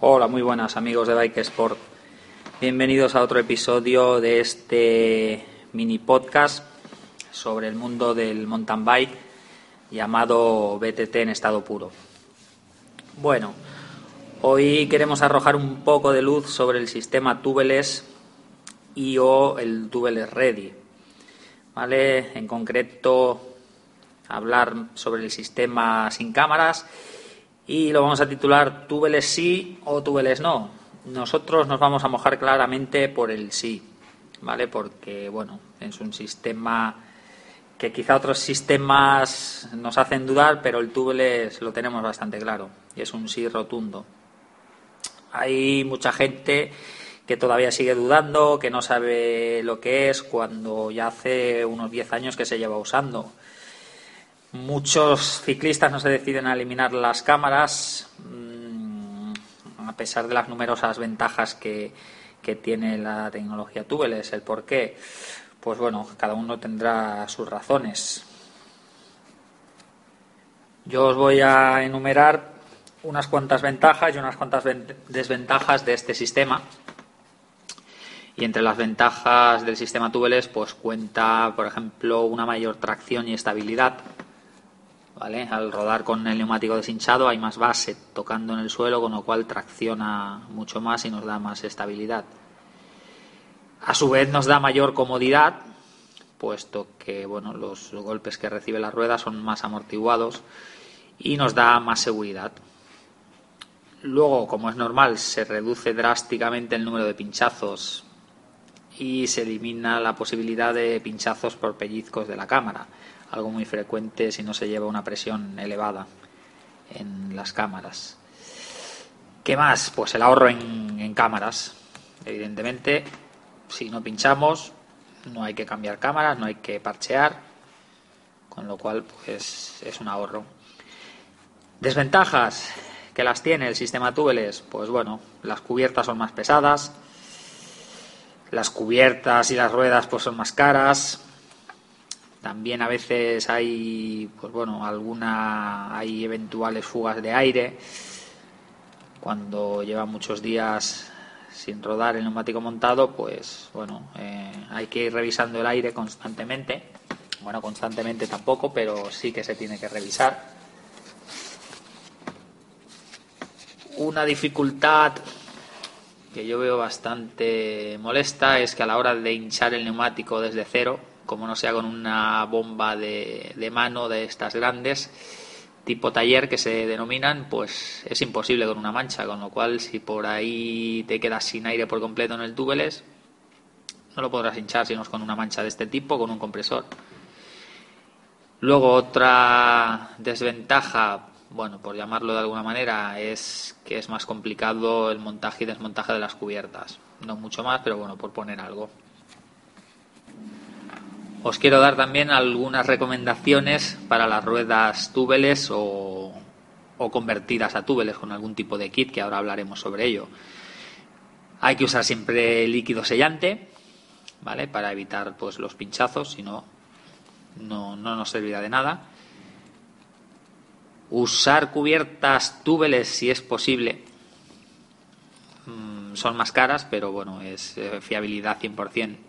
Hola, muy buenas amigos de Bike Sport. Bienvenidos a otro episodio de este mini podcast sobre el mundo del mountain bike llamado BTT en estado puro. Bueno, hoy queremos arrojar un poco de luz sobre el sistema tubeless y o el tubeless ready. ¿Vale? En concreto hablar sobre el sistema sin cámaras y lo vamos a titular túbeles sí o túbeles no. Nosotros nos vamos a mojar claramente por el sí, ¿vale? Porque, bueno, es un sistema que quizá otros sistemas nos hacen dudar, pero el túbeles lo tenemos bastante claro y es un sí rotundo. Hay mucha gente que todavía sigue dudando, que no sabe lo que es, cuando ya hace unos 10 años que se lleva usando. Muchos ciclistas no se deciden a eliminar las cámaras, mm, a pesar de las numerosas ventajas que, tiene la tecnología tubeless. ¿El por qué? Pues bueno, cada uno tendrá sus razones. Yo os voy a enumerar unas cuantas ventajas y unas cuantas desventajas de este sistema. Y entre las ventajas del sistema tubeless, pues cuenta, por ejemplo, una mayor tracción y estabilidad al rodar con el neumático deshinchado hay más base tocando en el suelo, con lo cual tracciona mucho más y nos da más estabilidad. A su vez nos da mayor comodidad, puesto que bueno, los golpes que recibe la rueda son más amortiguados y nos da más seguridad. Luego, como es normal, se reduce drásticamente el número de pinchazos y se elimina la posibilidad de pinchazos por pellizcos de la cámara algo muy frecuente si no se lleva una presión elevada en las cámaras. ¿Qué más? Pues el ahorro en, cámaras. Evidentemente, si no pinchamos, no hay que cambiar cámaras, no hay que parchear, con lo cual pues es un ahorro. Desventajas que las tiene el sistema tubeless, pues bueno, las cubiertas son más pesadas, las cubiertas y las ruedas pues son más caras, también a veces hay, pues bueno, alguna, hay eventuales fugas de aire cuando lleva muchos días sin rodar el neumático montado, pues bueno, eh, hay que ir revisando el aire constantemente. Bueno, constantemente tampoco, pero sí que se tiene que revisar. Una dificultad que yo veo bastante molesta es que a la hora de hinchar el neumático desde cero, como no sea con una bomba de, mano de estas grandes, tipo taller que se denominan, pues es imposible con una mancha, con lo cual si por ahí te quedas sin aire por completo en el túbeles, no lo podrás hinchar si no es con una mancha de este tipo, con un compresor. Luego otra desventaja, bueno, por llamarlo de alguna manera, es que es más complicado el montaje y desmontaje de las cubiertas. No mucho más, pero bueno, por poner algo. Os quiero dar también algunas recomendaciones para las ruedas túbeles o, convertidas a túbeles con algún tipo de kit, que ahora hablaremos sobre ello. Hay que usar siempre líquido sellante, ¿vale? Para evitar pues los pinchazos, si no, no, nos servirá de nada. Usar cubiertas túbeles si es posible. Mm, son más caras, pero bueno, es eh, fiabilidad 100%.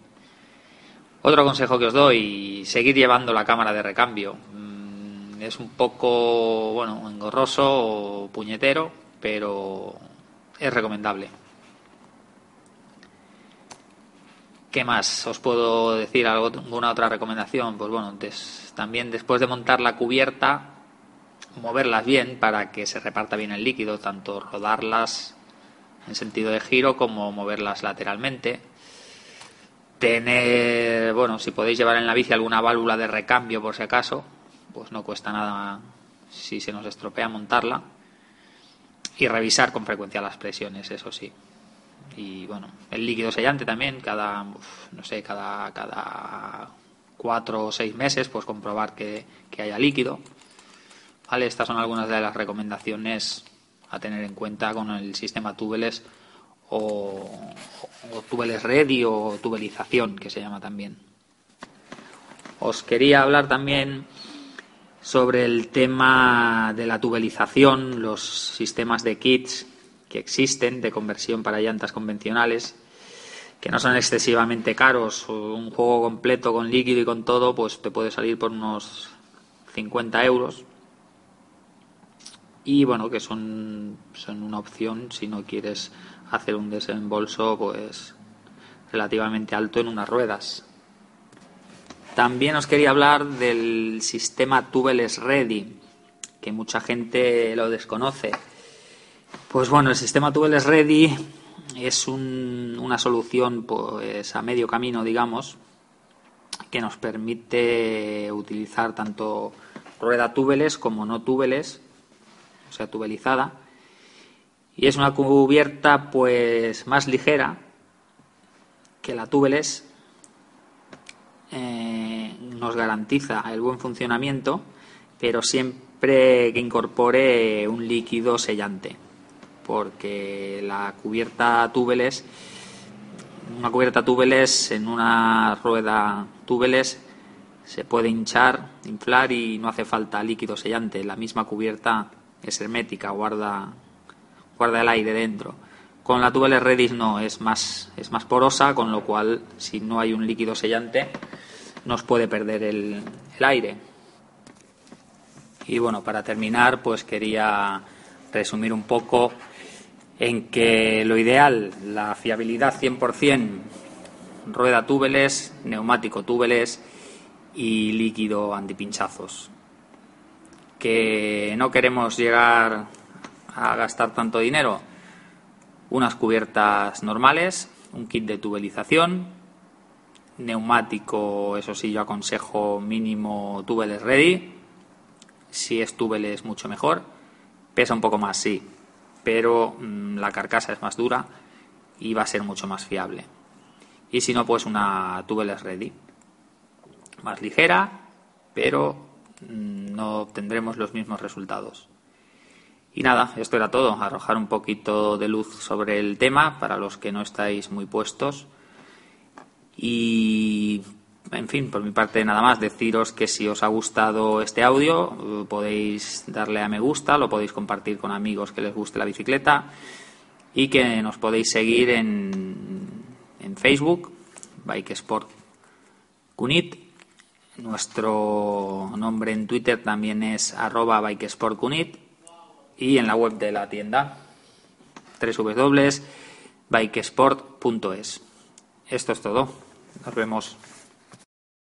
Otro consejo que os doy, seguir llevando la cámara de recambio. Mm, es un poco, bueno, engorroso o puñetero, pero es recomendable. ¿Qué más os puedo decir? ¿Alguna otra recomendación? Pues bueno, también después de montar la cubierta, moverlas bien para que se reparta bien el líquido, tanto rodarlas en sentido de giro como moverlas lateralmente Tener, bueno, si podéis llevar en la bici alguna válvula de recambio por si acaso, pues no cuesta nada si se nos estropea montarla. Y revisar con frecuencia las presiones, eso sí. Y bueno, el líquido sellante también, cada, no sé, cada, cada cuatro o seis meses, pues comprobar que, que haya líquido. ¿Vale? Estas son algunas de las recomendaciones a tener en cuenta con el sistema tubeless o, o tubeles ready o tubelización, que se llama también. Os quería hablar también sobre el tema de la tubelización, los sistemas de kits que existen de conversión para llantas convencionales, que no son excesivamente caros. Un juego completo con líquido y con todo, pues te puede salir por unos 50 euros. Y bueno, que son, son una opción si no quieres hacer un desembolso pues relativamente alto en unas ruedas. También os quería hablar del sistema Tubeless Ready, que mucha gente lo desconoce. Pues bueno, el sistema Tubeless Ready es una solución pues a medio camino, digamos, que nos permite utilizar tanto rueda túbeles como no túbeles, o sea, tubelizada. Y es una cubierta pues más ligera que la túbeles. Eh, nos garantiza el buen funcionamiento, pero siempre que incorpore un líquido sellante porque la cubierta túbeles, una cubierta túbeles en una rueda túbeles se puede hinchar, inflar y no hace falta líquido sellante. La misma cubierta es hermética, guarda, guarda el aire dentro. Con la túbeles Redis no, es más, es más porosa, con lo cual si no hay un líquido sellante nos puede perder el, el aire. Y bueno, para terminar, pues quería resumir un poco en que lo ideal, la fiabilidad 100%, rueda túbeles, neumático túbeles y líquido antipinchazos. Que no queremos llegar a gastar tanto dinero, unas cubiertas normales, un kit de tubelización, neumático, eso sí, yo aconsejo mínimo túbeles ready, si es túbeles mucho mejor, pesa un poco más, sí, pero mm, la carcasa es más dura y va a ser mucho más fiable. Y si no, pues una tubeless ready, más ligera, pero mm, no obtendremos los mismos resultados. Y nada, esto era todo, arrojar un poquito de luz sobre el tema para los que no estáis muy puestos. Y en fin, por mi parte nada más, deciros que si os ha gustado este audio podéis darle a me gusta, lo podéis compartir con amigos que les guste la bicicleta y que nos podéis seguir en, en Facebook, Bike Sport Cunit. Nuestro nombre en Twitter también es arroba Cunit y en la web de la tienda www.bikesport.es. Esto es todo. Nos vemos.